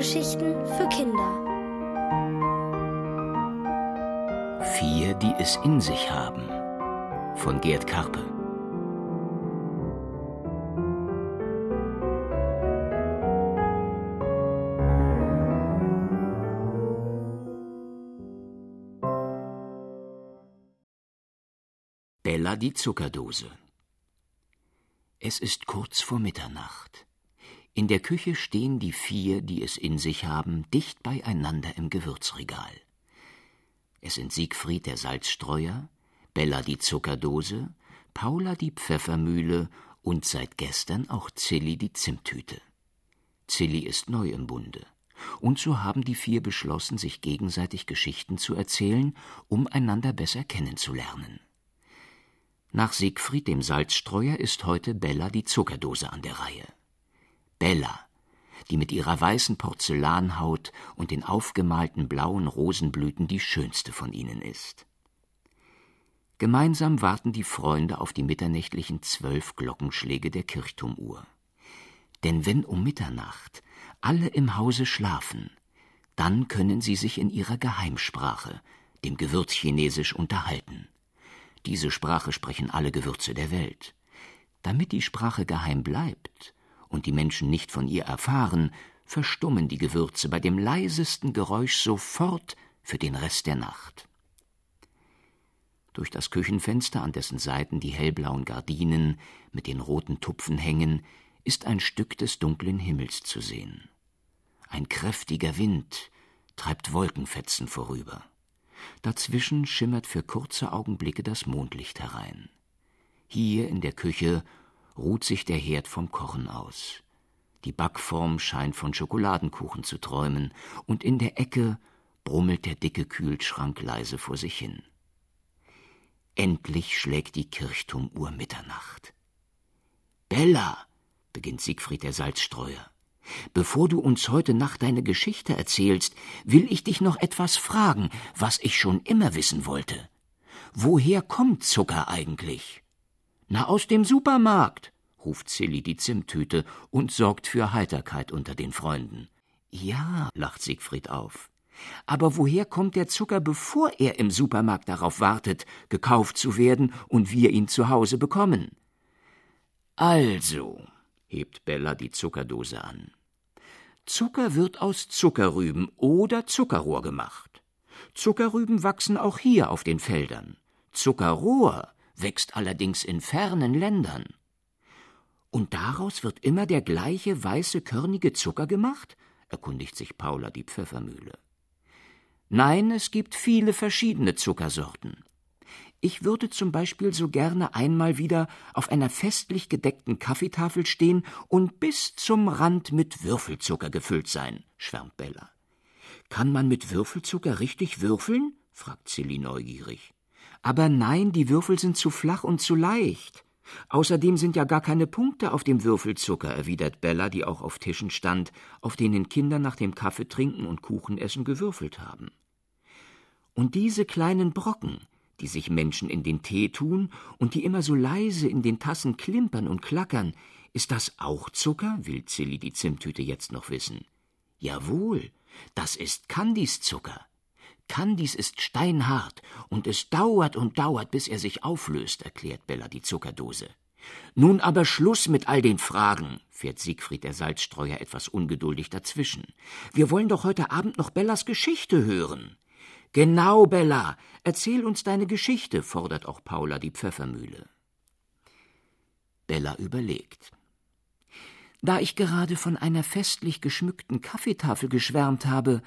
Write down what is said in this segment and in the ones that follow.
Hörgeschichten für Kinder. Vier, die es in sich haben. Von Gerd Karpe. Bella die Zuckerdose. Es ist kurz vor Mitternacht. In der Küche stehen die vier, die es in sich haben, dicht beieinander im Gewürzregal. Es sind Siegfried der Salzstreuer, Bella die Zuckerdose, Paula die Pfeffermühle und seit gestern auch Zilli die Zimttüte. Zilli ist neu im Bunde. Und so haben die vier beschlossen, sich gegenseitig Geschichten zu erzählen, um einander besser kennenzulernen. Nach Siegfried dem Salzstreuer ist heute Bella die Zuckerdose an der Reihe. Bella, die mit ihrer weißen Porzellanhaut und den aufgemalten blauen Rosenblüten die schönste von ihnen ist. Gemeinsam warten die Freunde auf die mitternächtlichen zwölf Glockenschläge der Kirchturmuhr. Denn wenn um Mitternacht alle im Hause schlafen, dann können sie sich in ihrer Geheimsprache, dem Gewürzchinesisch, unterhalten. Diese Sprache sprechen alle Gewürze der Welt. Damit die Sprache geheim bleibt und die Menschen nicht von ihr erfahren, verstummen die Gewürze bei dem leisesten Geräusch sofort für den Rest der Nacht. Durch das Küchenfenster, an dessen Seiten die hellblauen Gardinen mit den roten Tupfen hängen, ist ein Stück des dunklen Himmels zu sehen. Ein kräftiger Wind treibt Wolkenfetzen vorüber. Dazwischen schimmert für kurze Augenblicke das Mondlicht herein. Hier in der Küche ruht sich der Herd vom Kochen aus. Die Backform scheint von Schokoladenkuchen zu träumen, und in der Ecke brummelt der dicke Kühlschrank leise vor sich hin. Endlich schlägt die Kirchturmuhr Mitternacht. Bella, beginnt Siegfried der Salzstreuer, Bevor du uns heute Nacht deine Geschichte erzählst, will ich dich noch etwas fragen, was ich schon immer wissen wollte. Woher kommt Zucker eigentlich? Na, aus dem Supermarkt, ruft Silly die Zimttüte und sorgt für Heiterkeit unter den Freunden. Ja, lacht Siegfried auf. Aber woher kommt der Zucker, bevor er im Supermarkt darauf wartet, gekauft zu werden und wir ihn zu Hause bekommen? Also, hebt Bella die Zuckerdose an. Zucker wird aus Zuckerrüben oder Zuckerrohr gemacht. Zuckerrüben wachsen auch hier auf den Feldern. Zuckerrohr wächst allerdings in fernen Ländern. Und daraus wird immer der gleiche weiße körnige Zucker gemacht? erkundigt sich Paula die Pfeffermühle. Nein, es gibt viele verschiedene Zuckersorten. Ich würde zum Beispiel so gerne einmal wieder auf einer festlich gedeckten Kaffeetafel stehen und bis zum Rand mit Würfelzucker gefüllt sein, schwärmt Bella. Kann man mit Würfelzucker richtig würfeln? fragt Silly neugierig. Aber nein, die Würfel sind zu flach und zu leicht. Außerdem sind ja gar keine Punkte auf dem Würfelzucker, erwidert Bella, die auch auf Tischen stand, auf denen Kinder nach dem Kaffeetrinken und Kuchenessen gewürfelt haben. Und diese kleinen Brocken, die sich Menschen in den Tee tun und die immer so leise in den Tassen klimpern und klackern. Ist das auch Zucker? will Zilli die Zimttüte jetzt noch wissen. Jawohl, das ist Kandiszucker. Kandis ist steinhart und es dauert und dauert, bis er sich auflöst, erklärt Bella die Zuckerdose. Nun aber Schluss mit all den Fragen, fährt Siegfried der Salzstreuer etwas ungeduldig dazwischen. Wir wollen doch heute Abend noch Bellas Geschichte hören. Genau, Bella. Erzähl uns deine Geschichte, fordert auch Paula die Pfeffermühle. Bella überlegt. Da ich gerade von einer festlich geschmückten Kaffeetafel geschwärmt habe,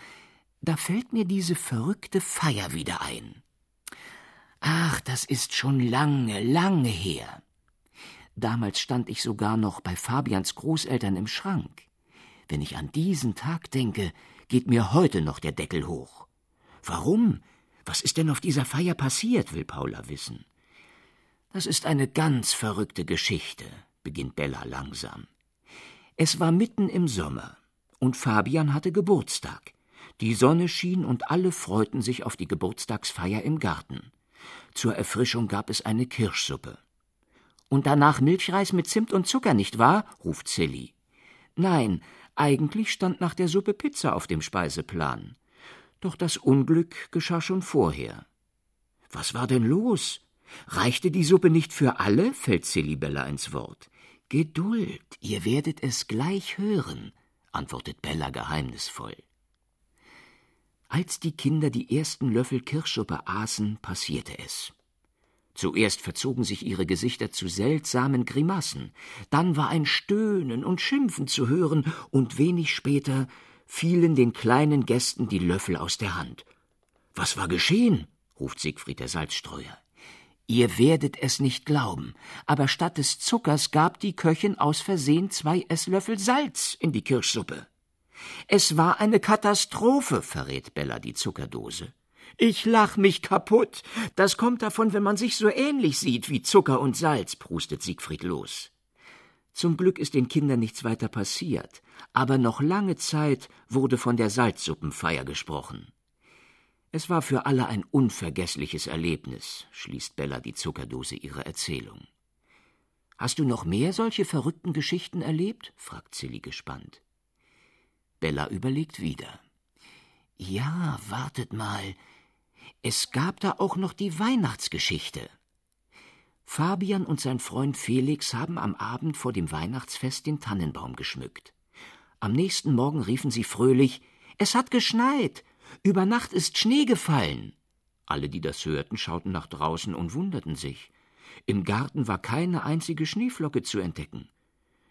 da fällt mir diese verrückte Feier wieder ein. Ach, das ist schon lange, lange her. Damals stand ich sogar noch bei Fabians Großeltern im Schrank. Wenn ich an diesen Tag denke, geht mir heute noch der Deckel hoch. Warum? Was ist denn auf dieser Feier passiert, will Paula wissen. Das ist eine ganz verrückte Geschichte, beginnt Bella langsam. Es war mitten im Sommer, und Fabian hatte Geburtstag. Die Sonne schien und alle freuten sich auf die Geburtstagsfeier im Garten. Zur Erfrischung gab es eine Kirschsuppe. Und danach Milchreis mit Zimt und Zucker, nicht wahr? ruft Silly. Nein, Eigentlich stand nach der Suppe Pizza auf dem Speiseplan. Doch das Unglück geschah schon vorher. Was war denn los? Reichte die Suppe nicht für alle? fällt Bella ins Wort. Geduld, ihr werdet es gleich hören, antwortet Bella geheimnisvoll. Als die Kinder die ersten Löffel Kirschsuppe aßen, passierte es. Zuerst verzogen sich ihre Gesichter zu seltsamen Grimassen, dann war ein Stöhnen und Schimpfen zu hören, und wenig später fielen den kleinen Gästen die Löffel aus der Hand. Was war geschehen? ruft Siegfried der Salzstreuer. Ihr werdet es nicht glauben, aber statt des Zuckers gab die Köchin aus Versehen zwei Esslöffel Salz in die Kirschsuppe. Es war eine Katastrophe, verrät Bella die Zuckerdose. Ich lach mich kaputt. Das kommt davon, wenn man sich so ähnlich sieht wie Zucker und Salz, prustet Siegfried los. Zum Glück ist den Kindern nichts weiter passiert, aber noch lange Zeit wurde von der Salzsuppenfeier gesprochen. Es war für alle ein unvergessliches Erlebnis, schließt Bella die Zuckerdose ihrer Erzählung. Hast du noch mehr solche verrückten Geschichten erlebt? fragt Silly gespannt. Bella überlegt wieder. Ja, wartet mal. Es gab da auch noch die Weihnachtsgeschichte. Fabian und sein Freund Felix haben am Abend vor dem Weihnachtsfest den Tannenbaum geschmückt. Am nächsten Morgen riefen sie fröhlich Es hat geschneit. Über Nacht ist Schnee gefallen. Alle, die das hörten, schauten nach draußen und wunderten sich. Im Garten war keine einzige Schneeflocke zu entdecken.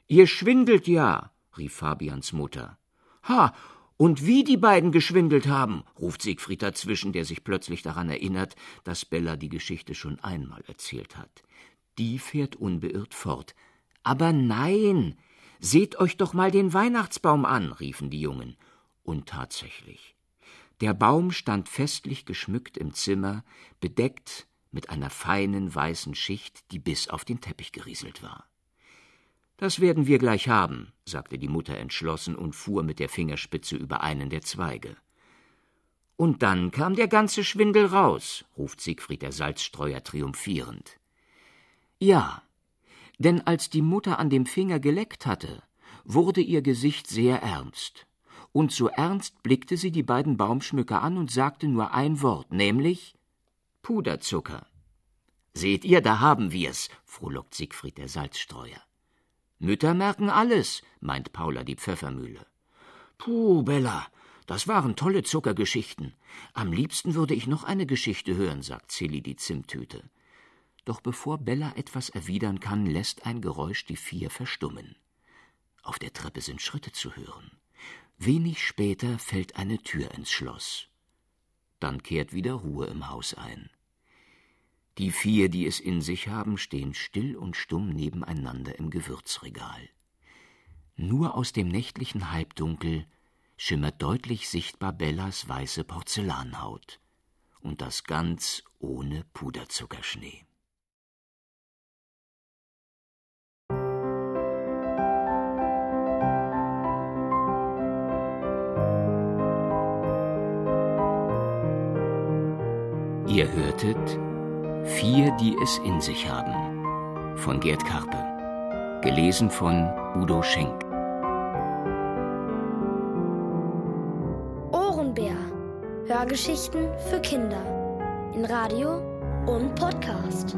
Ihr schwindelt ja, rief Fabians Mutter. Ha, und wie die beiden geschwindelt haben, ruft Siegfried dazwischen, der sich plötzlich daran erinnert, dass Bella die Geschichte schon einmal erzählt hat. Die fährt unbeirrt fort. Aber nein, seht euch doch mal den Weihnachtsbaum an, riefen die Jungen. Und tatsächlich. Der Baum stand festlich geschmückt im Zimmer, bedeckt mit einer feinen weißen Schicht, die bis auf den Teppich gerieselt war. Das werden wir gleich haben, sagte die Mutter entschlossen und fuhr mit der Fingerspitze über einen der Zweige. Und dann kam der ganze Schwindel raus, ruft Siegfried der Salzstreuer triumphierend. Ja, denn als die Mutter an dem Finger geleckt hatte, wurde ihr Gesicht sehr ernst, und so ernst blickte sie die beiden Baumschmücker an und sagte nur ein Wort, nämlich Puderzucker. Seht ihr, da haben wir's, frohlockt Siegfried der Salzstreuer. Mütter merken alles, meint Paula die Pfeffermühle. Puh, Bella, das waren tolle Zuckergeschichten. Am liebsten würde ich noch eine Geschichte hören, sagt Silly die Zimttüte. Doch bevor Bella etwas erwidern kann, lässt ein Geräusch die vier verstummen. Auf der Treppe sind Schritte zu hören. Wenig später fällt eine Tür ins Schloss. Dann kehrt wieder Ruhe im Haus ein. Die vier, die es in sich haben, stehen still und stumm nebeneinander im Gewürzregal. Nur aus dem nächtlichen Halbdunkel schimmert deutlich sichtbar Bellas weiße Porzellanhaut. Und das ganz ohne Puderzuckerschnee. Ihr hörtet Vier, die es in sich haben. Von Gerd Karpe. Gelesen von Udo Schenk. Ohrenbär. Hörgeschichten für Kinder. In Radio und Podcast.